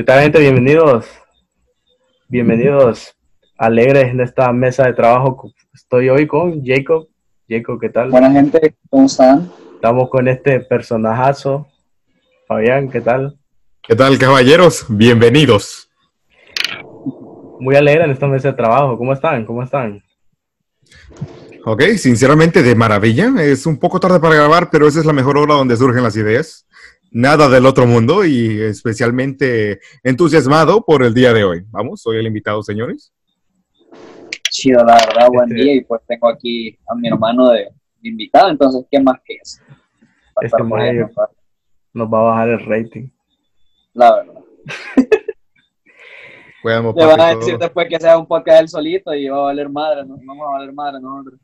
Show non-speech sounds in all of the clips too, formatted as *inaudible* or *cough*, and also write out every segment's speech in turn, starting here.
¿Qué tal, gente? Bienvenidos. Bienvenidos alegres en esta mesa de trabajo. Estoy hoy con Jacob. Jacob, ¿qué tal? Buena gente, ¿cómo están? Estamos con este personajazo. Fabián, ¿qué tal? ¿Qué tal, caballeros? Bienvenidos. Muy alegre en esta mesa de trabajo. ¿Cómo están? ¿Cómo están? Ok, sinceramente de maravilla. Es un poco tarde para grabar, pero esa es la mejor hora donde surgen las ideas. Nada del otro mundo y especialmente entusiasmado por el día de hoy. Vamos, soy el invitado, señores. Chido, la verdad, buen Este- día. Y pues tengo aquí a mi hermano de, de invitado, entonces, ¿qué más que es? Para Este mayo. Nos va a bajar el rating. La verdad. Le van a decir después que sea un podcast él solito y va a valer madre, no vamos a valer madre nosotros.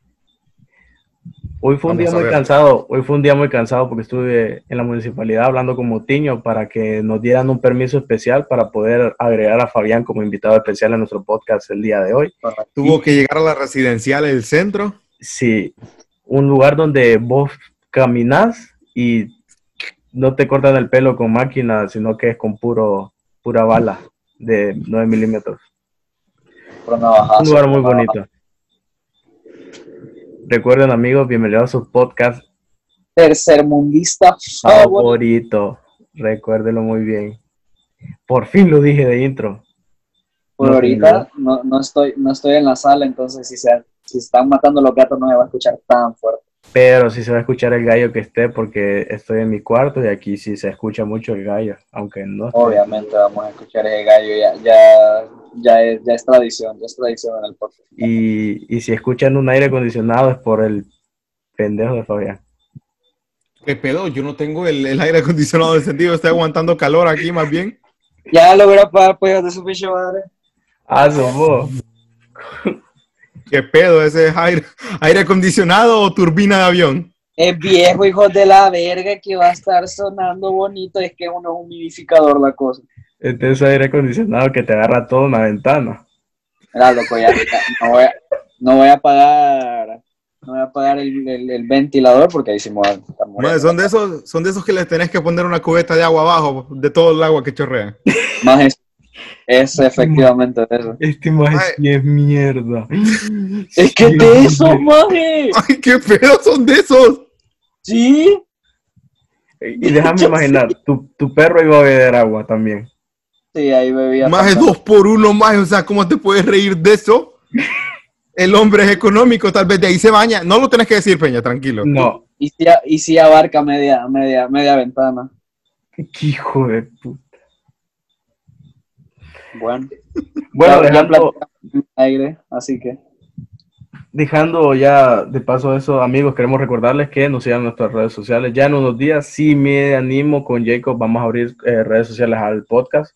Hoy fue un Vamos día muy cansado. Hoy fue un día muy cansado porque estuve en la municipalidad hablando con Motiño para que nos dieran un permiso especial para poder agregar a Fabián como invitado especial a nuestro podcast el día de hoy. Tuvo que llegar a la residencial del centro. Sí, un lugar donde vos caminas y no te cortan el pelo con máquina, sino que es con puro pura bala de 9 milímetros. Un lugar muy bonito. Recuerden amigos, bienvenidos a su podcast Tercermundista favorito. favorito. Recuérdenlo muy bien. Por fin lo dije de intro. Por No, ahorita no, no, estoy, no estoy en la sala, entonces si se, si están matando los gatos no me va a escuchar tan fuerte. Pero sí se va a escuchar el gallo que esté porque estoy en mi cuarto y aquí sí se escucha mucho el gallo, aunque no esté. Obviamente vamos a escuchar ese gallo, ya, ya, ya, es, ya es tradición, ya es tradición en el podcast. Y, y si escuchan un aire acondicionado es por el pendejo de Fabián. ¿Qué pedo? Yo no tengo el, el aire acondicionado encendido. Estoy aguantando calor aquí más bien. Ya lo voy a pagar, pues, de su pinche madre. Ah, vos. ¿Qué pedo? ¿Ese es aire, aire acondicionado o turbina de avión? Es viejo, hijo de la verga, que va a estar sonando bonito. Es que uno es un humidificador la cosa. Este es aire acondicionado que te agarra todo en la ventana. Mira, loco, ya, no, voy a, no voy a pagar, no voy a pagar el, el- el ventilador porque ahí sí me voy a estar muriendo. Madre, son de esos, son de esos que les tenés que poner una cubeta de agua abajo de todo el agua que chorrea. Más es, es efectivamente de eso. Este Ay. sí es mierda. *laughs* Es que de es eso, mierda. maje. ¡Ay, qué pedo son de esos! Sí. Y déjame imaginar, tu, tu perro iba a beber agua también. Sí, ahí bebía. Más de bastante. dos por uno más, o sea, ¿cómo te puedes reír de eso? *laughs* El hombre es económico, tal vez de ahí se baña. No lo tenés que decir, Peña, tranquilo. No, Y si, y si abarca media, media, media ventana. qué hijo de puta. Bueno, Bueno, ya- ya dejando, el aire, así que dejando ya de paso eso, amigos, queremos recordarles que nos sigan en nuestras redes sociales. Ya en unos días, sí me animo con Jacob, vamos a abrir eh, redes sociales al podcast.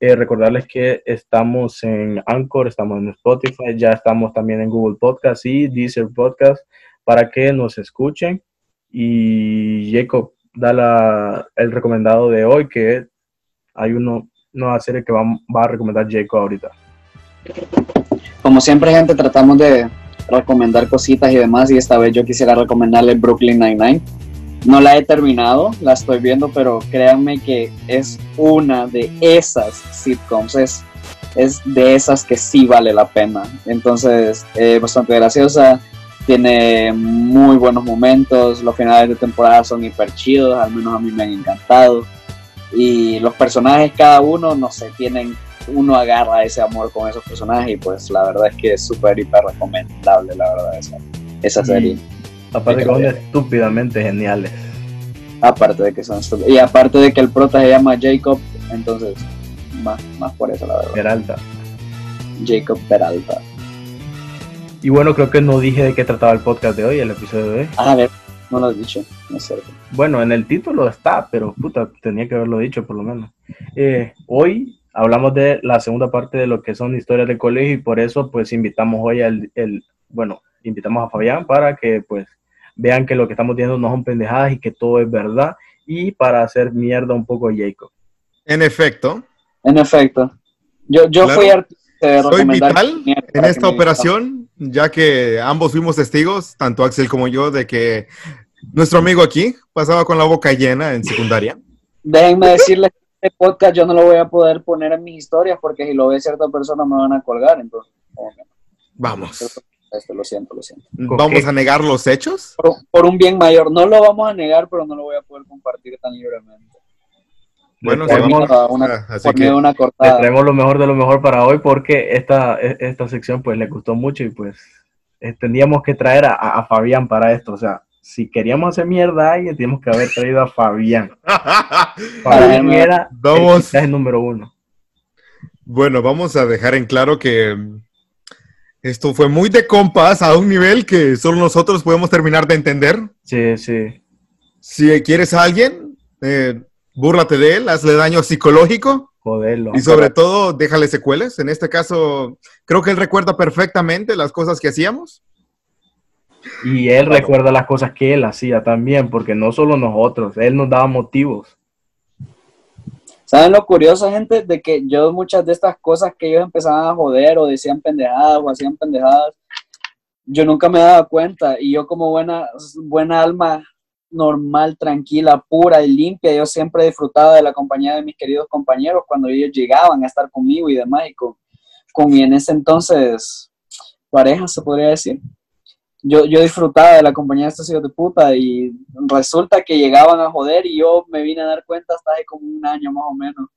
Eh, recordarles que estamos en Anchor, estamos en Spotify, ya estamos también en Google Podcast y Deezer Podcast para que nos escuchen. Y Jacob, da la- el recomendado de hoy, que hay uno, una serie que va, va a recomendar Jacob ahorita. como siempre, gente, tratamos de recomendar cositas y demás. Y esta vez yo quisiera recomendarle Brooklyn Nine-Nine. No la he terminado, la estoy viendo, pero créanme que es una de esas sitcoms. Es, es de esas que sí vale la pena. Entonces, eh, bastante graciosa. Tiene muy buenos momentos. Los finales de temporada son hiper chidos. Al menos a mí me han encantado. Y los personajes, cada uno, no sé, tienen uno agarra ese amor con esos personajes y pues la verdad es que es súper hiper recomendable la verdad esa, esa Y- serie Aparte que son estúpidamente geniales. aparte de que son y aparte de que el prota se llama Jacob entonces más, más por eso la verdad Peralta. Jacob Peralta Y bueno, creo que no dije de qué trataba el podcast de hoy, el episodio de hoy. ah, a ver no lo has dicho no es cierto Bueno, en el título está, pero puta, tenía que haberlo dicho por lo menos. Eh, hoy hablamos de la segunda parte de lo que son historias de colegio y por eso pues invitamos hoy al, el, bueno, invitamos a Fabián para que pues vean que lo que estamos diciendo no son pendejadas y que todo es verdad y para hacer mierda un poco a Jacob. En efecto, en efecto yo, yo Claro. fui artista de soy vital en esta operación, ya que ambos fuimos testigos, tanto Axel como yo, de que nuestro amigo aquí pasaba con la boca llena en secundaria. déjenme decirles este podcast yo no lo voy a poder poner en mis historias porque si lo ve cierta persona me van a colgar, entonces. Vamos. Esto, lo siento, lo siento. ¿Vamos a negar los hechos? Por, por, un bien mayor. No lo vamos a negar, pero no lo voy a poder compartir tan libremente. Bueno, traemos, una, ah, así que una cortada. traemos lo mejor de lo mejor para hoy porque esta, esta sección pues le gustó mucho y pues teníamos que traer a, a, Fabián para esto. O sea, si queríamos hacer mierda a alguien, teníamos que haber traído a Fabián. *laughs* Fabián era vamos, el número uno. Bueno, vamos a dejar en claro que esto fue muy de compas a un nivel que solo nosotros podemos terminar de entender. Sí, sí. Si quieres a alguien, eh, búrlate de él, hazle daño psicológico. Joderlo. Y sobre todo, déjale secuelas. En este caso, creo que él recuerda perfectamente las cosas que hacíamos. Y él recuerda las cosas que él hacía también, porque no solo nosotros, él nos daba motivos. ¿Saben lo curioso, gente? De que yo muchas de estas cosas que ellos empezaban a joder o decían pendejadas o hacían pendejadas, yo nunca me daba cuenta. Y yo como buena, buena alma normal, tranquila, pura y limpia. Yo siempre disfrutaba de la compañía de mis queridos compañeros cuando ellos llegaban a estar conmigo y demás, y con, con mi en ese entonces pareja, se podría decir. Yo, yo disfrutaba de la compañía de estos hijos de puta y resulta que llegaban a joder y yo me vine a dar cuenta hasta hace como un año más o menos,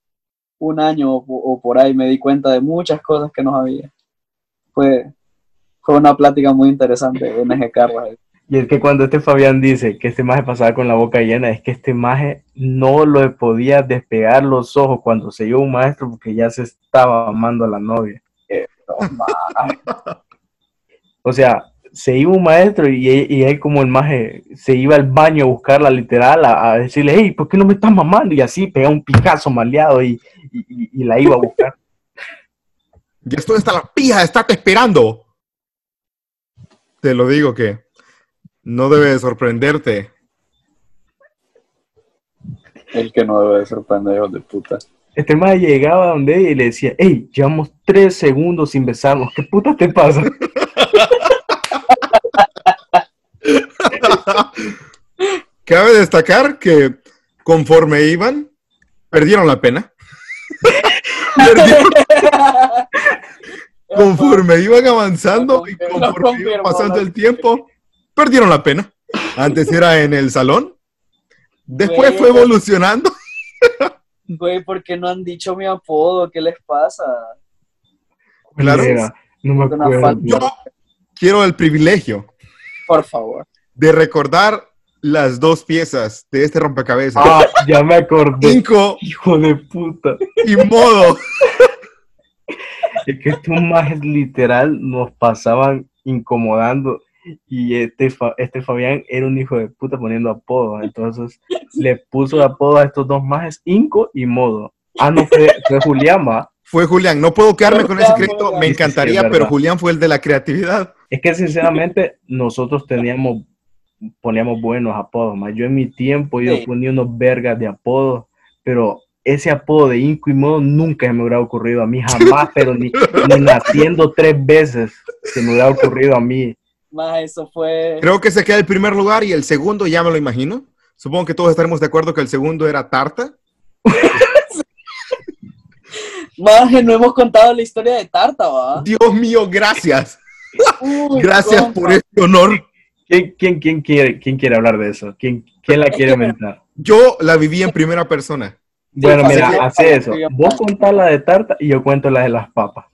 un año o, por ahí me di cuenta de muchas cosas que no había. Fue, fue una plática muy interesante en ese carro. Y es que cuando este Fabián dice que este maje pasaba con la boca llena, es que este maje no lo podía despegar los ojos cuando se iba un maestro porque ya se estaba amando a la novia. o sea, se iba un maestro y, y, él como el maje se iba al baño a buscarla literal, a, decirle, hey, ¿por qué no me estás mamando? Y así pega un picazo maleado y, y, la iba a buscar. Ya estoy hasta la pija, estate esperando. Te lo digo que no debe sorprenderte. El que no debe de sorprender, hijo de puta. Este más llegaba donde ella y le decía, hey, llevamos tres segundos sin besarnos, ¿qué puta te pasa? *laughs* Cabe destacar que conforme iban, perdieron la pena. *laughs* conforme iban avanzando y conforme iba pasando el tiempo, perdieron la pena. Antes era en el salón, después fue evolucionando. *laughs* Güey, ¿por qué no han dicho mi apodo? ¿Qué les pasa? Claro. no me acuerdo. Yo quiero el privilegio. Por favor. De recordar las dos piezas de este rompecabezas. Ah, ya me acordé. Cinco. Hijo de puta. Y modo. Es que estos más literal nos pasaban incomodando y este, este Fabián era un hijo de puta poniendo apodos. Entonces *laughs* le puso apodo a estos dos majes, Inco y Modo. Ah, no, fue, Julián, ¿va? Fue Julián. No puedo quedarme con ese crédito. Me encantaría, pero Julián fue el de la creatividad. Es que sinceramente nosotros teníamos, poníamos buenos apodos. Más yo en mi tiempo yo ponía unos vergas de apodos, pero ese apodo de Inco y Modo nunca se me hubiera ocurrido a mí, jamás, pero ni, ni naciendo tres veces se me hubiera ocurrido a mí eso fue. Creo que se queda el primer lugar y el segundo ya me lo imagino. Supongo que todos estaremos de acuerdo que el segundo era Tarta. *laughs* Maje, no hemos contado la historia de Tarta, ¿va? Dios mío, gracias. *laughs* gracias por este honor. ¿Quién, quién, quién, quiere, ¿Quién quiere hablar de eso? ¿Quién, quién la quiere inventar? Yo la viví en primera persona. Bueno, mira, hace eso. Vos contás la de tarta y yo cuento la de las papas.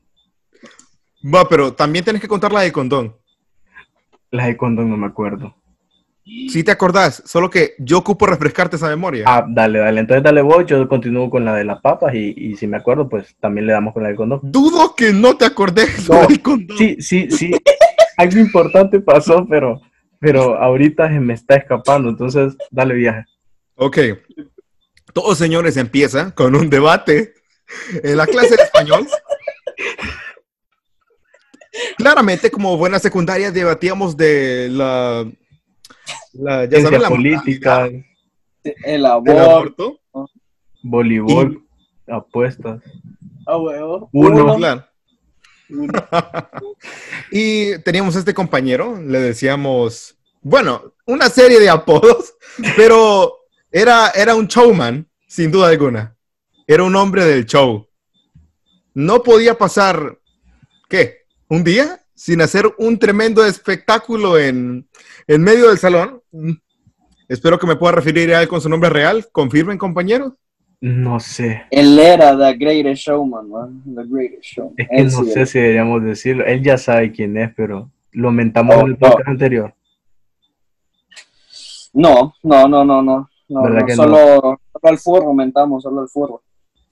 Va, pero también tienes que contar la de condón. La de condón no me acuerdo. Sí te acordás, solo que yo ocupo refrescarte esa memoria. Ah, dale, dale. Entonces dale vos, yo continúo con la de las papas y, si me acuerdo, pues también le damos con la de condón. Dudo que no te acordes del condón. Sí, sí, sí. *laughs* Algo importante pasó, pero, pero ahorita se me está escapando. Entonces, dale viaje. Ok. Todos señores empieza con un debate en la clase de español. Claramente, como buena secundaria, debatíamos de la, la, ya saben, la política, el aborto, voleibol, apuestas. Ah, huevo. Uno, claro. *laughs* y teníamos este compañero, le decíamos, bueno, una serie de apodos, pero era, era un showman, sin duda alguna. era un hombre del show. No podía pasar, ¿qué? ¿Un día? Sin hacer un tremendo espectáculo en, en medio del salón. Espero que me pueda referir a él con su nombre real. ¿Confirmen, compañeros? No sé. Él era The Greatest Showman, man. The Greatest Showman. Es que Él no sí sé si deberíamos decirlo. Él ya sabe quién es, pero lo mentamos Oh, en el no. podcast anterior. No, no, no, no, no. no, ¿Verdad no, que solo, solo al furro mentamos, solo al furro.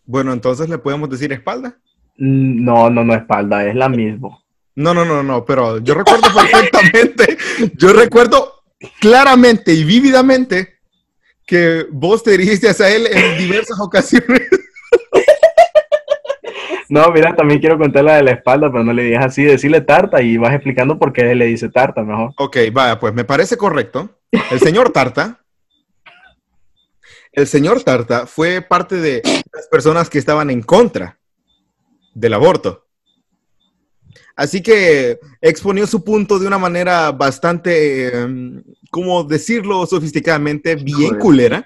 Bueno, entonces le podemos decir espalda. Mm, No, no, no, espalda, es la misma. No, no, no, no, pero yo *laughs* recuerdo perfectamente, yo recuerdo claramente y vívidamente que vos te dirigiste hacia él en diversas ocasiones. *laughs* No, mira, también quiero contar la de la espalda, pero no le digas así, decirle tarta y vas explicando por qué él le dice tarta mejor. Ok, vaya, pues me parece correcto. El señor Tarta, el señor Tarta fue parte de las personas que estaban en contra del aborto. Así que exponió su punto de una manera bastante, eh, ¿cómo decirlo sofisticadamente? Bien Joder. culera.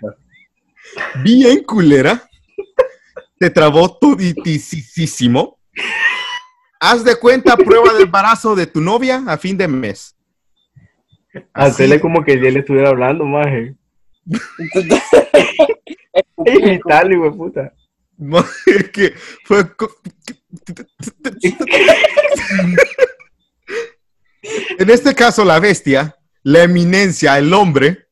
Bien culera. Te trabó toditisísimo. Haz de cuenta prueba de embarazo de tu novia a fin de mes. Hacerle como que ya le estuviera hablando, maje. *laughs* *laughs* Hijo de puta. *laughs* Es que fue. En este caso, la bestia, la eminencia, el hombre,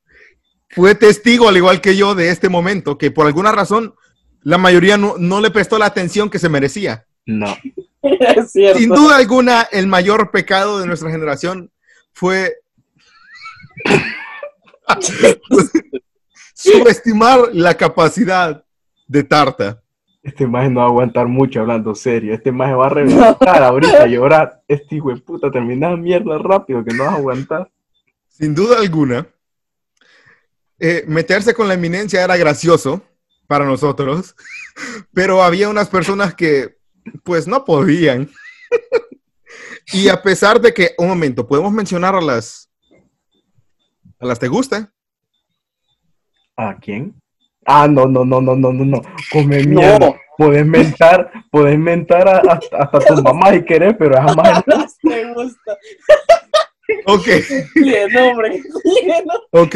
fue testigo, al igual que yo, de este momento, que por alguna razón la mayoría no, no le prestó la atención que se merecía. No. *laughs* es cierto. Sin duda alguna, el mayor pecado de nuestra generación fue *laughs* *laughs* subestimar la capacidad de Tarta. Este maje no va a aguantar mucho hablando serio. Este maje va a reventar ahorita a *laughs* llorar. Este hijo de puta, termina mierda rápido que no vas a aguantar. Sin duda alguna, eh, meterse con la eminencia era gracioso para nosotros, *laughs* pero había unas personas que pues no podían. *laughs* y a pesar de que, un momento, podemos mencionar a las... ¿A las te gusta? ¿A quién? Ah, no, no, no, no, no, no, no. Come mierda. No. Podés mentar, podés mentar a- hasta, hasta tu *laughs* mamá si querés, pero jamás. *laughs* Me gusta. Ok, Bien, hombre. Bien, ok.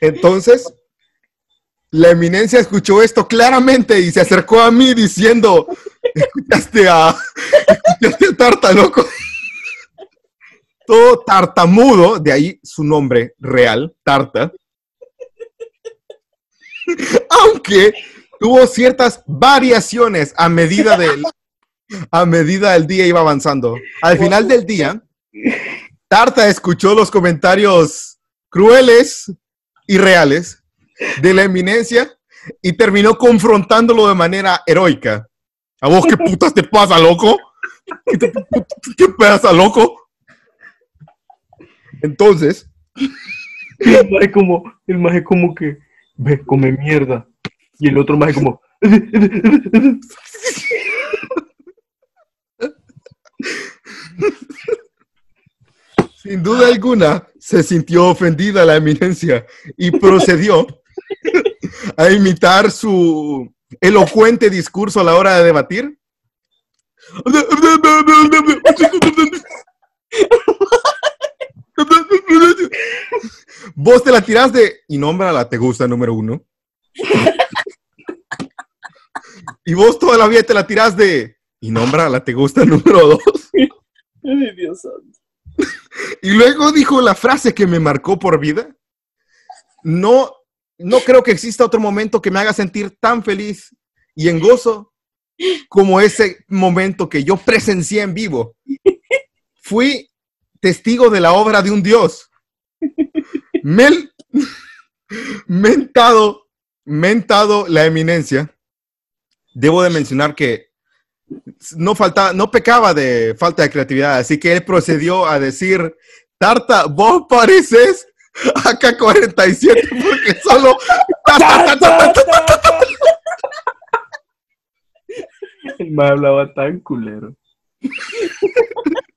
Entonces, la eminencia escuchó esto claramente y se acercó a mí diciendo, escuchaste a, escuchaste a Tarta, loco. Todo tartamudo, de ahí su nombre real, Tarta. *laughs* Aunque tuvo ciertas variaciones a medida del, a medida del día iba avanzando. Al final del día, Tarta escuchó los comentarios crueles y reales de la eminencia y terminó confrontándolo de manera heroica. ¿A vos qué putas te pasa, loco? ¿Qué, te- pasa, loco? Entonces, El maje como, el maje como que, ve, come mierda. Y el otro maje como, sin duda alguna, se sintió ofendida la eminencia y procedió a imitar su elocuente discurso a la hora de debatir. Vos te la tirás de y nombra la te gusta número uno. Y vos toda la vida te la tirás de y nombra la te gusta número dos. Ay, Dios santo. Y luego dijo la frase que me marcó por vida. No, no creo que exista otro momento que me haga sentir tan feliz y en gozo como ese momento que yo presencié en vivo. Fui testigo de la obra de un Dios. Mel, mentado, mentado la eminencia. Debo de mencionar que no faltaba, no pecaba de falta de creatividad, así que él procedió a decir, Tarta, vos pareces AK-47 porque solo... el maje hablaba tan culero. *laughs*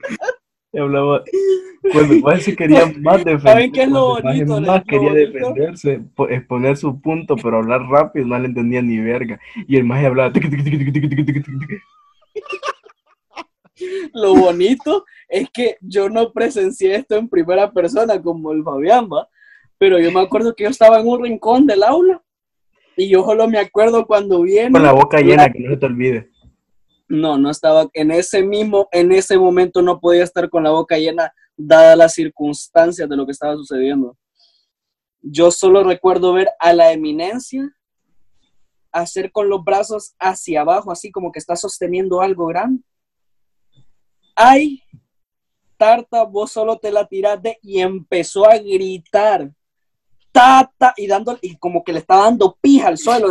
Hablaba, *laughs* cuando maje se quería más defender, ¿Saben qué es lo bonito? más Lo quería bonito. defenderse, po- exponer su punto, pero hablar rápido, no le entendía ni verga. Y el maje hablaba, tiqui, tiqui, tiqui. Lo bonito es que yo no presencié esto en primera persona como el Fabián, ¿va? Pero yo me acuerdo que yo estaba en un rincón del aula y yo solo me acuerdo cuando viene. con la boca llena, que no se te olvide. No, no estaba en ese mismo, en ese momento no podía estar con la boca llena, dadas las circunstancias de lo que estaba sucediendo. Yo solo recuerdo ver a la eminencia hacer con los brazos hacia abajo, así como que está sosteniendo algo grande. Ay, Tarta, vos solo te la tiraste y empezó a gritar. Tata, y dándole, y como que le estaba dando pija al suelo,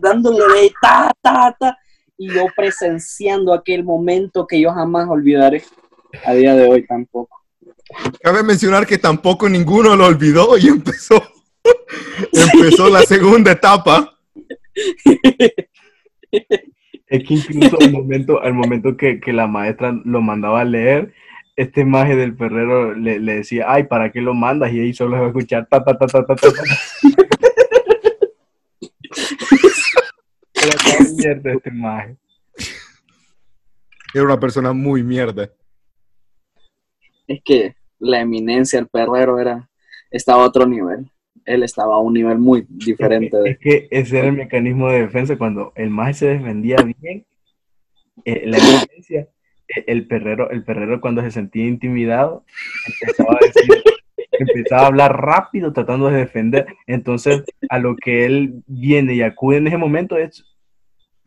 dándole de ta, ta y yo presenciando aquel momento que yo jamás olvidaré a día de hoy tampoco. Cabe mencionar que tampoco ninguno lo olvidó y empezó, *laughs* empezó la segunda etapa. Es que incluso al momento, al momento que, que la maestra lo mandaba a leer, este maje del perrero le, le decía, ay, ¿para qué lo mandas? Y ahí solo se va a escuchar ta ta ta ta ta ta. ta. Era tan mierda este maje. Era una persona muy mierda. Es que la eminencia, el perrero, era, estaba a otro nivel. Él estaba a un nivel muy diferente. Es De, que ese era el mecanismo de defensa cuando el maje se defendía bien, eh, la evidencia, eh, el perrero, el perrero cuando se sentía intimidado, empezaba a decir, empezaba a hablar rápido tratando de defender. Entonces, a lo que él viene y acude en ese momento es,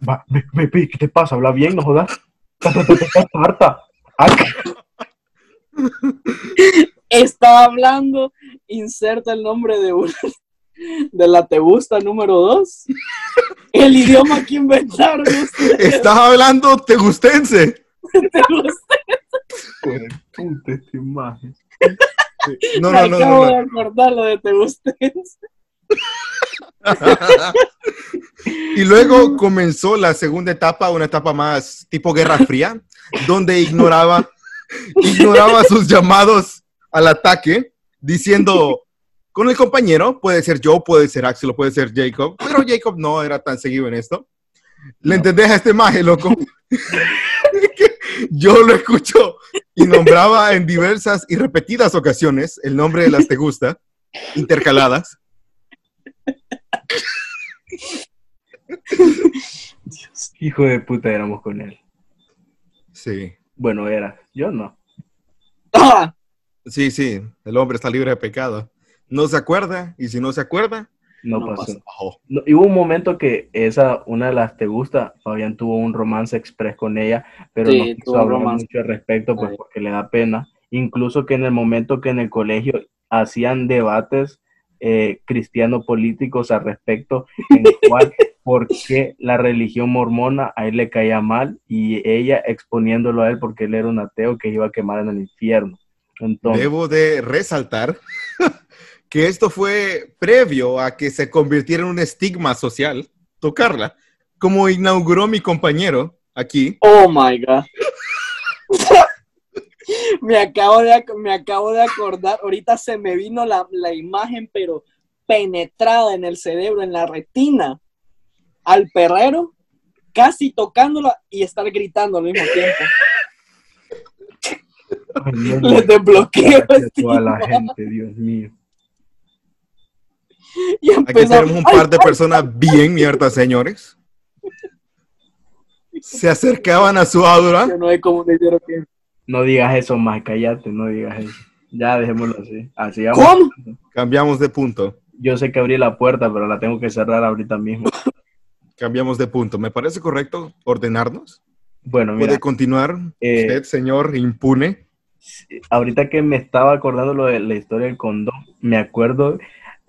"Va, ve- ve- ve, ¿qué te pasa? Habla bien, no jodas. Ta, ta, ta, ta, ta, tarta. Ah, Estaba hablando, inserta el nombre de una, de la te gusta número dos. El idioma que inventaron ustedes. Estás hablando tegustense. Te gusta. hijo de puta, este maje. No, Me no, no, acabo no, de acordar lo de te gustense. *laughs* Y luego comenzó la segunda etapa, una etapa más tipo Guerra Fría, donde ignoraba, ignoraba sus llamados al ataque, diciendo, con el compañero, puede ser yo, puede ser Axel puede ser Jacob, pero Jacob no era tan seguido en esto. ¿Le entendés a este maje, loco? *laughs* Yo lo escucho y nombraba en diversas y repetidas ocasiones el nombre de las te gusta, intercaladas. Hijo de puta éramos con él. Sí. Bueno, era. Yo no. Ah, Sí, sí, el hombre está libre de pecado. No se acuerda, y si no se acuerda, No, No pasó. pasó. ojo. No, y hubo un momento que esa, una de las te gusta, Fabián tuvo un romance express con ella, pero Sí, no quiso hablar romance. mucho al respecto, pues porque le da pena. Incluso que en el momento que en el colegio hacían debates eh, cristiano-políticos al respecto, en el cual *laughs* por qué la religión mormona a él le caía mal y ella exponiéndolo a él porque él era un ateo que iba a quemar en el infierno. Entonces, Debo de resaltar *laughs* que esto fue previo a que se convirtiera en un estigma social, tocarla, como inauguró mi compañero aquí. Oh my God. *laughs* me, acabo de, me acabo de acordar, ahorita se me vino la, la imagen, pero penetrada en el cerebro, en la retina, al perrero, casi tocándola y estar gritando al mismo tiempo. ay, Le desbloqueo a este toda la gente, Dios mío. Y Aquí tenemos un "Ay, par de personas bien mierdas, señores. Se acercaban a su aura. yo no sé cómo le hicieron que- No digas eso más, cállate, no digas eso. Ya dejémoslo así. Así vamos. ¿Cómo? Cambiamos de punto. Yo sé que abrí la puerta, pero la tengo que cerrar ahorita mismo. Cambiamos de punto. ¿Me parece correcto ordenarnos? Bueno, mira, ¿Puede continuar eh, usted, señor impune? ahorita que me estaba acordando lo de la historia del condón, me acuerdo,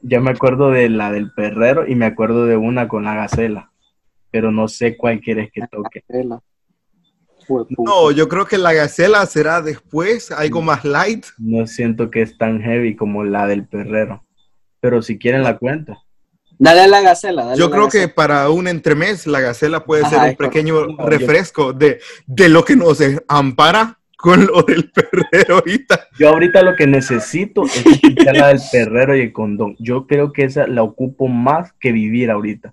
ya me acuerdo de la del perrero y me acuerdo de una con la gacela, pero no sé cuál quieres que toque. Tela. No, yo creo que la gacela será después, algo más light. No siento que es tan heavy como la del perrero, pero si quieren la cuenta. Dale a la gacela. dale Yo creo que para un entremés la gacela puede Ajá, ser un pequeño correcto. Refresco de, de lo que nos ampara con lo del perrero ahorita. Yo ahorita lo que necesito es escuchar la del perrero y el condón. Yo creo que esa la ocupo más que vivir ahorita.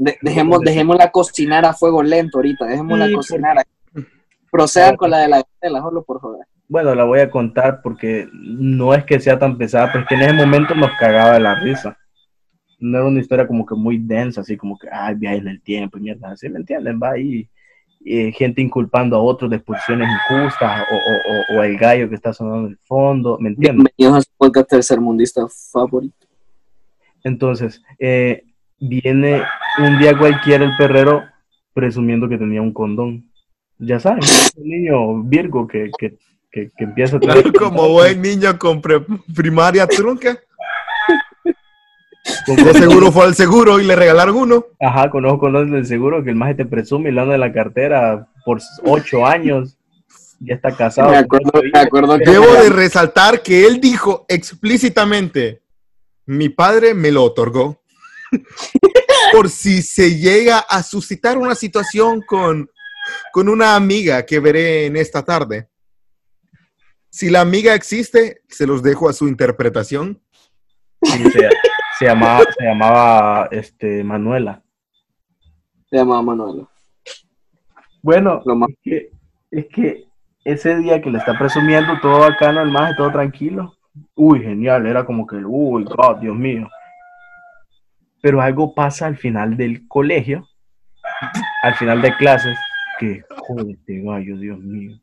De- dejemos, dejémosla cocinar a fuego lento ahorita, dejémosla Sí, cocinar. *laughs* Procedan con la de la Gatela, solo por joder. Bueno, la voy a contar porque no es que sea tan pesada, pero es que en ese momento nos cagaba de la risa. No era una historia como que muy densa, así como que, ay, viajes en el tiempo y mierda, así, ¿me entienden? Va ahí eh, gente inculpando a otros de expulsiones injustas o, o- o- o el gallo que está sonando en el fondo, ¿me entienden? Bienvenidos a su podcast tercermundista favorito. Entonces, eh, viene un día cualquiera el perrero presumiendo que tenía un condón. Ya saben, un niño Virgo que, que, que, que empieza a tener... Como buen niño con pre- primaria trunca. con De seguro fue al seguro y le regalaron uno. Ajá, conozco condones del seguro que el maje te presume y le anda de la cartera por ocho años. Ya está casado. Me con acuerdo, me acuerdo que Debo de resaltar que él dijo explícitamente, mi padre me lo otorgó. Por si se llega a suscitar una situación con, con una amiga que veré en esta tarde. Si la amiga existe, se los dejo a su interpretación. Sí, se, se llamaba, se llamaba este, Manuela. se llamaba Manuela. Bueno, Lo más- que, es que ese día que le está presumiendo todo bacano, el maje, todo tranquilo. Uy, genial, era como que, uy, God, Dios mío. Pero algo pasa al final del colegio, al final de clases, que, joder, este gallo, Dios mío.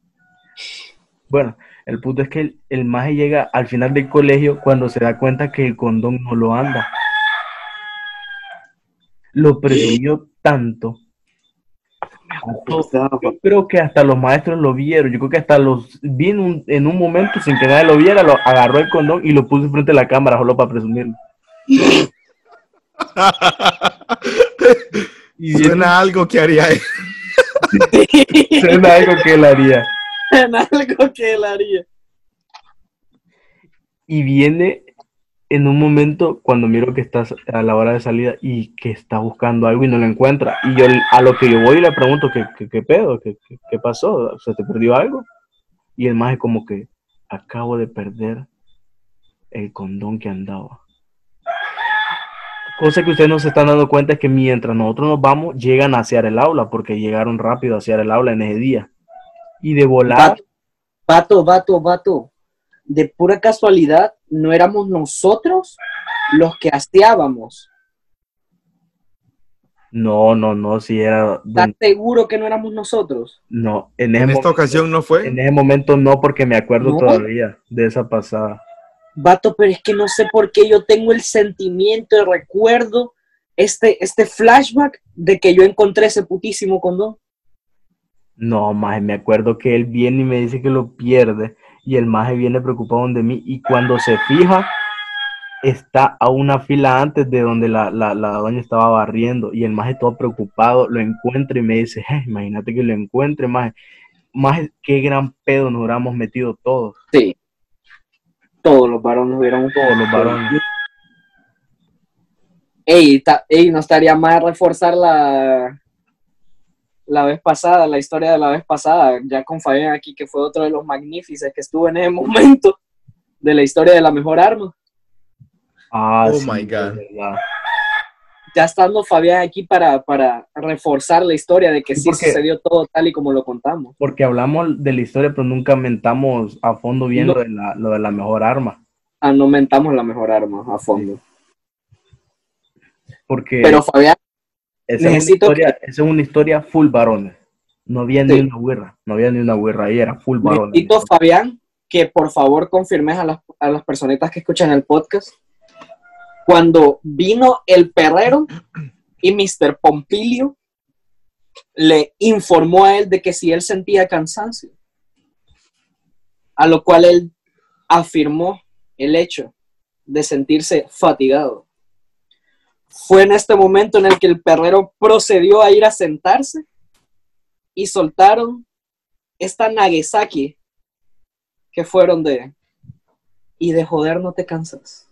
Bueno, el punto es que el, el maje llega al final del colegio cuando se da cuenta que el condón no lo anda. Lo presumió tanto. Yo creo que hasta los maestros lo vieron. Yo creo que hasta los vi en un, en un momento sin que nadie lo viera, lo agarró el condón y lo puso frente a la cámara solo para presumirlo. *laughs* Y Suena algo que haría él. suena algo que él haría. En algo que él haría. Y viene en un momento cuando miro que está a la hora de salida y que está buscando algo y no lo encuentra. Y yo a lo que yo voy le pregunto, ¿qué, qué, qué pedo? ¿Qué, qué, qué pasó? ¿Se te perdió algo? Y el maje como que acabo de perder el condón que andaba. Cosa que ustedes no se están dando cuenta es que mientras nosotros nos vamos, llegan hacia el aula, porque llegaron rápido hacia el aula en ese día. Y de volar, Vato, vato, vato. De pura casualidad, no éramos nosotros los que hasteábamos. no, no, no, si era... ¿Estás seguro que no éramos nosotros? No, en ese, En esta momento, ocasión no fue. en ese momento no, porque me acuerdo ¿No? todavía de esa pasada. Vato, pero es que no sé por qué yo tengo el sentimiento, el recuerdo, este, este flashback de que yo encontré ese putísimo condón. No, maje, me acuerdo que él viene y me dice que lo pierde y el maje viene preocupado de mí y cuando se fija está a una fila antes de donde la, la, la doña estaba barriendo y el maje todo preocupado lo encuentra y me dice, "Eh, imagínate que lo encuentre, maje. Maje, qué gran pedo nos hubiéramos metido todos, Sí. Todos los varones hubieran todos los varones. Ey, ta- ey, no estaría mal reforzar la, la vez pasada, la historia de la vez pasada, ya con Fabián aquí, que fue otro de los magníficos que estuvo en ese momento de la historia de la mejor arma. Ah, Oh sí, my God. Ya estando Fabián aquí para, para reforzar la historia de que Sí, porque- sucedió todo tal y como lo contamos. Porque hablamos de la historia, pero nunca mentamos a fondo bien No. lo, de la, lo de la mejor arma. Ah, no mentamos la mejor arma a fondo. Porque Pero Fabián, esa, es una necesito historia, esa es una historia full varones. No había ni Sí. una guerra, no había ni una guerra ahí, era full varones. necesito, Fabián, que por favor confirmes a las, a las personitas que escuchan el podcast. Cuando vino el perrero y Mr. Pompilio le informó a él de que si él sentía cansancio, a lo cual él afirmó el hecho de sentirse fatigado. Fue en este momento en el que el perrero procedió a ir a sentarse y soltaron esta Nagasaki que fueron de y de joder no te cansas.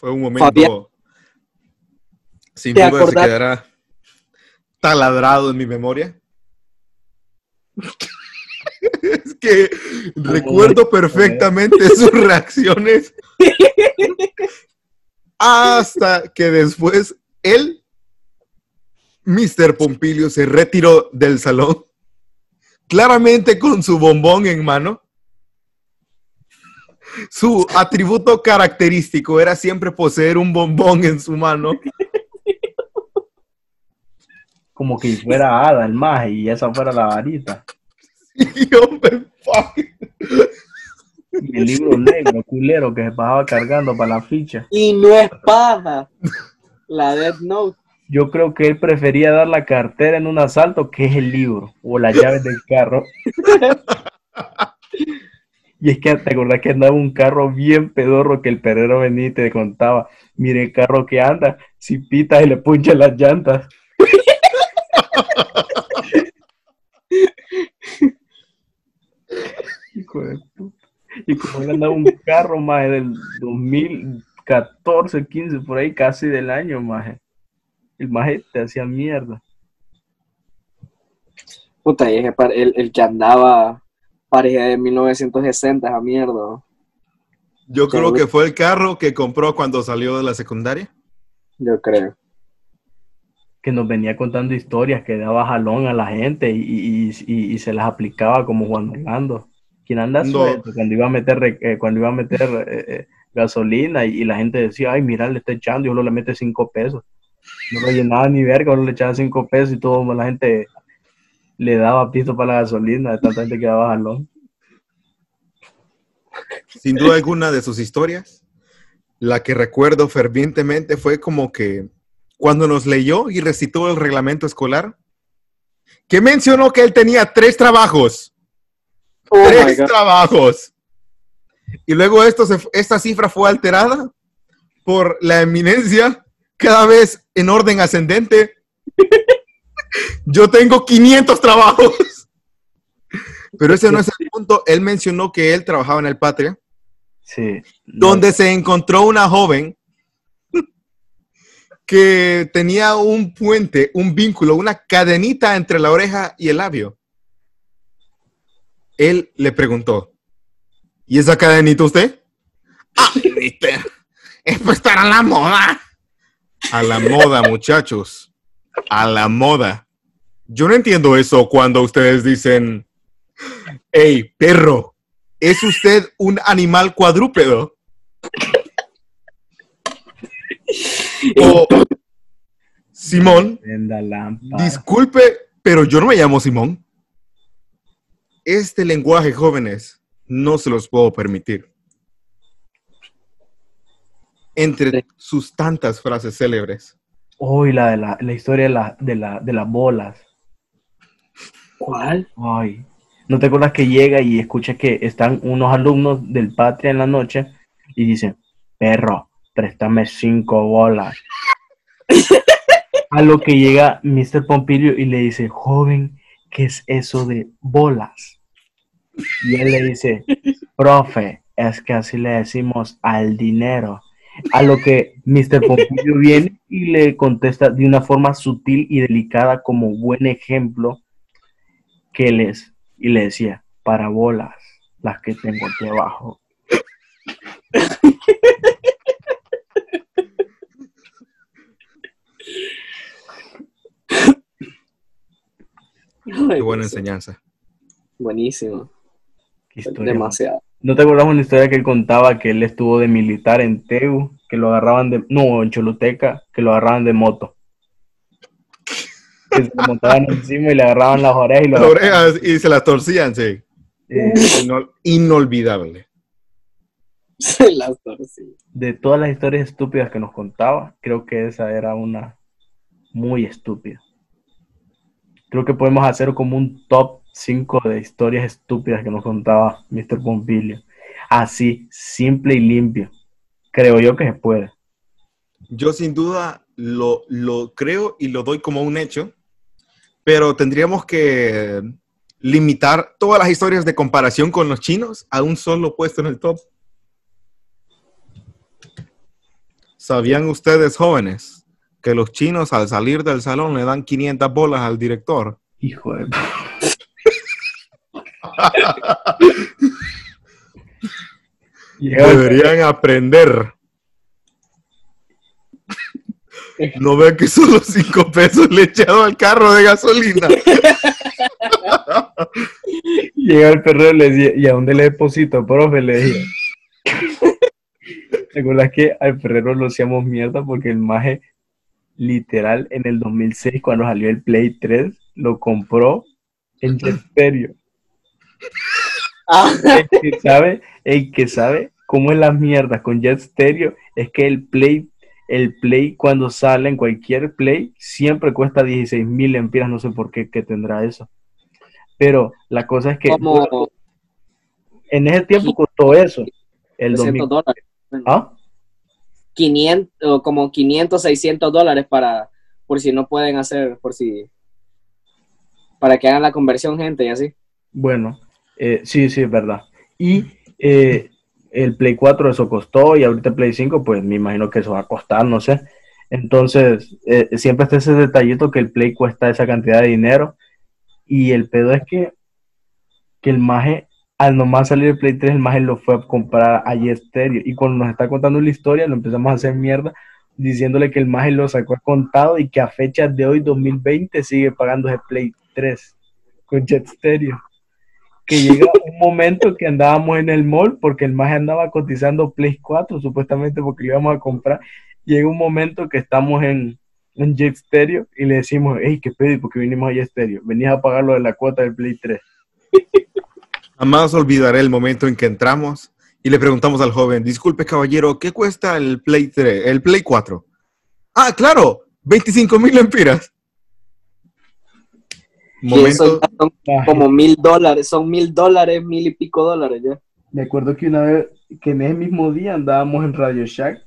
Fue un momento Fabián, sin ¿te duda se acordás? quedará taladrado en mi memoria. *laughs* es que recuerdo perfectamente sus reacciones. *laughs* Hasta que después él, Mr. Pompilio, se retiró del salón, claramente con su bombón en mano. Su atributo característico era siempre poseer un bombón en su mano. Como que fuera hada el maje y esa fuera la varita. Hombre, fuck. Y el libro negro, culero, que se pasaba cargando para la ficha. Y no espada. La Death Note. Yo creo que él prefería dar la cartera en un asalto que es el libro o las llaves del carro. *laughs* Y es que te acordás que andaba un carro bien pedorro que el perrero venía y te contaba, mire el carro que anda, si pitas y le puncha las llantas. *laughs* Hijo de puta. Y como andaba un carro más del 2014, 15, por ahí casi del año, maje. El maje te hacía mierda. Puta, y par- el, el que andaba parecía de 1960, esa mierda. Yo creo que fue el carro que compró cuando salió de la secundaria. Yo creo. que nos venía contando historias que daba jalón a la gente y, y- y- y se las aplicaba como Juan Orlando. Quien anda No. suelto cuando iba a meter, eh, cuando iba a meter eh, eh, gasolina y, y la gente decía, ay, mira, le está echando y uno le mete cinco pesos. No lo llenaba ni verga, uno le echaba cinco pesos y todo, la gente le daba piso para la gasolina de tanta gente que daba jalón. Sin duda alguna de sus historias, la que recuerdo fervientemente fue como que cuando nos leyó y recitó el reglamento escolar, que mencionó que él tenía tres trabajos. Oh tres trabajos. Y luego esto se esta cifra fue alterada por la eminencia cada vez en orden ascendente. *laughs* Yo tengo 500 trabajos. Pero ese no es el punto. Él mencionó que él trabajaba en el Patria, Sí. no, donde se encontró una joven que tenía un puente, un vínculo, una cadenita entre la oreja y el labio. Él le preguntó, ¿y esa cadenita usted? Ah, mister, es para estar a la moda. *laughs* A la moda, muchachos. A la moda. Yo no entiendo eso cuando ustedes dicen, hey, perro, ¿es usted un animal cuadrúpedo? *laughs* O, Simón, disculpe, pero yo no me llamo Simón. Este lenguaje, jóvenes, no se los puedo permitir. Entre sus tantas frases célebres. Uy, la, de la, la historia de, la, de, la, de las bolas. ¿Cuál? Ay, ¿no te acuerdas que llega y escucha que están unos alumnos del Patria en la noche y dicen, perro, préstame cinco bolas? A lo que llega Mr. Pompilio y le dice, joven, ¿qué es eso de bolas? Y él le dice, profe, es que así le decimos al dinero. A lo que Mr. Pompilio viene y le contesta de una forma sutil y delicada como buen ejemplo que él es. Y le decía, para bolas, las que tengo aquí abajo. Qué buena enseñanza. Buenísimo. Qué historia, Demasiado. ¿No te acuerdas una historia que él contaba que él estuvo de militar en Teu, que lo agarraban de, no, en Choluteca, que lo agarraban de moto? Que se le montaban encima y le agarraban las orejas y lo Las orejas y se las torcían, sí. Eh, Inol- inolvidable. Se las torcí. de todas las historias estúpidas que nos contaba, creo que esa era una muy estúpida. Creo que podemos hacer como un top 5 de historias estúpidas que nos contaba Mr. Pompilio. Así, simple y limpio. Creo yo que se puede. Yo sin duda lo, lo creo y lo doy como un hecho, pero tendríamos que limitar todas las historias de comparación con los chinos a un solo puesto en el top. ¿Sabían ustedes, jóvenes, que los chinos al salir del salón le dan 500 bolas al director. Hijo de... *laughs* Deberían aprender. No ven que solo 5 pesos le he echado al carro de gasolina. *laughs* Llega el perro y le decía, ¿y a dónde le deposito, profe? Le decía. *laughs* ¿Te acuerdas que al Ferrero lo hacíamos mierda porque el maje, literal, en el 2006, cuando salió el Play 3, lo compró en Stereo. Ah, El que sabe, el que sabe cómo es las mierdas con Jet Stereo es que el Play, el Play cuando sale en cualquier Play siempre cuesta 16 mil lempiras, no sé por qué, qué tendrá eso. Pero la cosa es que en ese tiempo costó eso. El 2000. 300 dólares. ¿Ah? 500, o como 500, 600 dólares para, por si no pueden hacer, por si, para que hagan la conversión gente y así. Bueno, eh, sí, sí, es verdad. Y eh, el Play 4 eso costó y ahorita el Play 5 pues me imagino que eso va a costar, no sé. Entonces, eh, siempre está ese detallito que el Play cuesta esa cantidad de dinero y el pedo es que, que el maje, al nomás salir el Play 3, el maje lo fue a comprar a Stereo y cuando nos está contando la historia lo empezamos a hacer mierda diciéndole que el maje lo sacó a contado y que a fechas de hoy, 2020, sigue pagando ese Play 3 con Jet Stereo que llega un momento que andábamos en el mall porque el maje andaba cotizando Play 4 supuestamente porque lo íbamos a comprar. Llega un momento que estamos en, en Jet Stereo y le decimos, hey, qué pedo, porque vinimos a Jet Stereo. Venías a pagar lo de la cuota del Play 3. Jamás olvidaré el momento en que entramos y le preguntamos al joven, disculpe caballero, ¿qué cuesta el Play 3, el Play 4? Ah, claro, 25 mil empiras. Y eso Momento, ya son Maje, como mil dólares, son mil dólares, mil y pico dólares ya. Me acuerdo que una vez, que en ese mismo día andábamos en Radio Shack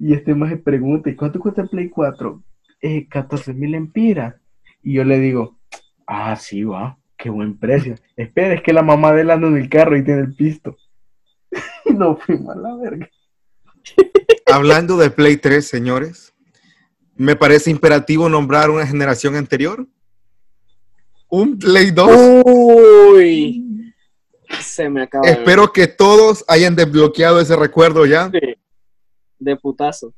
y este maje pregunta, ¿y cuánto cuesta el Play 4? Eh, 14 mil empiras. Y yo le digo, ah, sí, va, qué buen precio. Espera, es que la mamá de él anda en el carro y tiene el pisto. *laughs* y nos fuimos a la verga. *laughs* hablando de Play 3, señores, me parece imperativo nombrar una generación anterior. Un Play 2. Uy, se me acaba de Espero que todos hayan desbloqueado ese recuerdo ya. ver. de putazo.